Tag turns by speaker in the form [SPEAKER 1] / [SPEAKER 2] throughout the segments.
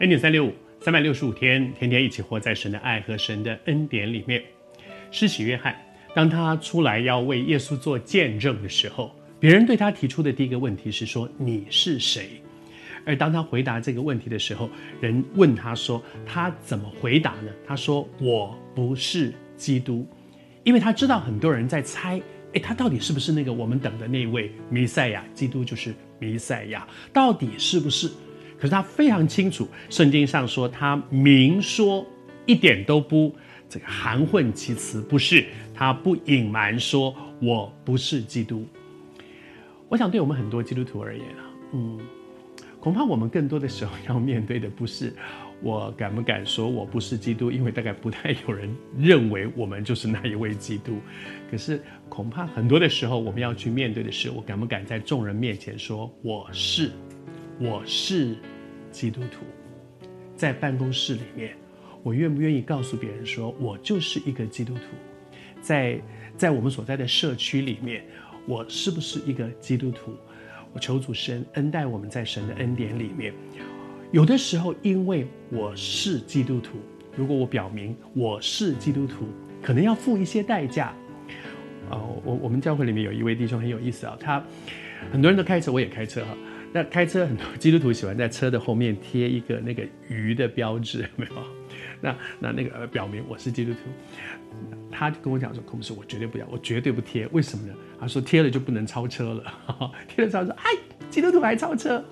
[SPEAKER 1] 恩典三六五，三百六十五天，天天一起活在神的爱和神的恩典里面。施洗约翰，当他出来要为耶稣做见证的时候，别人对他提出的第一个问题是说：“你是谁？”而当他回答这个问题的时候，人问他说：“他怎么回答呢？”他说：“我不是基督。”因为他知道很多人在猜，诶，他到底是不是那个我们等的那位弥赛亚？基督就是弥赛亚，到底是不是？可是他非常清楚，圣经上说他明说，一点都不这个含混其辞，不是，他不隐瞒说我不是基督。我想对我们很多基督徒而言啊，嗯，恐怕我们更多的时候要面对的不是我敢不敢说我不是基督，因为大概不太有人认为我们就是那一位基督。可是恐怕很多的时候我们要去面对的是，我敢不敢在众人面前说我是，我是。基督徒在办公室里面，我愿不愿意告诉别人说，我就是一个基督徒？在在我们所在的社区里面，我是不是一个基督徒？我求主神恩待我们在神的恩典里面。有的时候，因为我是基督徒，如果我表明我是基督徒，可能要付一些代价。哦，我我们教会里面有一位弟兄很有意思啊，他很多人都开车，我也开车哈。那开车很多基督徒喜欢在车的后面贴一个那个鱼的标志，有没有？那那那个表明我是基督徒。他就跟我讲说：“孔牧师，我绝对不要，我绝对不贴。为什么呢？他说贴了就不能超车了。贴了超车，哎，基督徒还超车。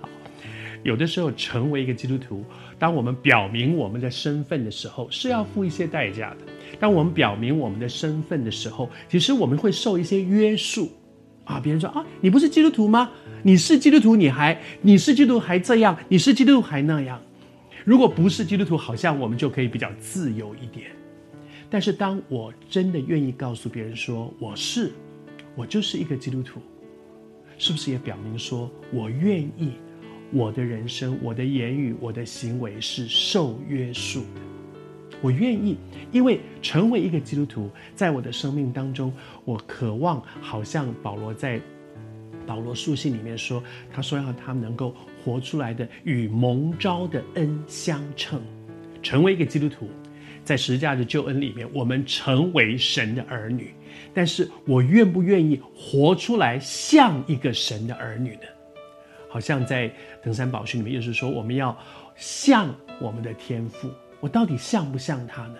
[SPEAKER 1] 有的时候成为一个基督徒，当我们表明我们的身份的时候，是要付一些代价的。当我们表明我们的身份的时候，其实我们会受一些约束。”啊！别人说啊，你不是基督徒吗？你是基督徒，你还你是基督徒还这样，你是基督徒还那样。如果不是基督徒，好像我们就可以比较自由一点。但是当我真的愿意告诉别人说我是，我就是一个基督徒，是不是也表明说我愿意我的人生、我的言语、我的行为是受约束的？我愿意，因为成为一个基督徒，在我的生命当中，我渴望好像保罗在保罗书信里面说，他说要他能够活出来的与蒙召的恩相称，成为一个基督徒，在十架的救恩里面，我们成为神的儿女。但是我愿不愿意活出来像一个神的儿女呢？好像在登山宝训里面，就是说我们要像我们的天赋。我到底像不像他呢？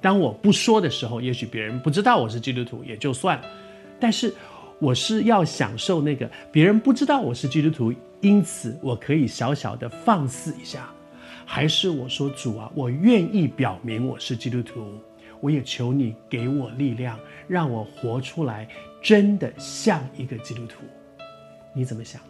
[SPEAKER 1] 当我不说的时候，也许别人不知道我是基督徒也就算了。但是我是要享受那个别人不知道我是基督徒，因此我可以小小的放肆一下，还是我说主啊，我愿意表明我是基督徒，我也求你给我力量，让我活出来，真的像一个基督徒。你怎么想？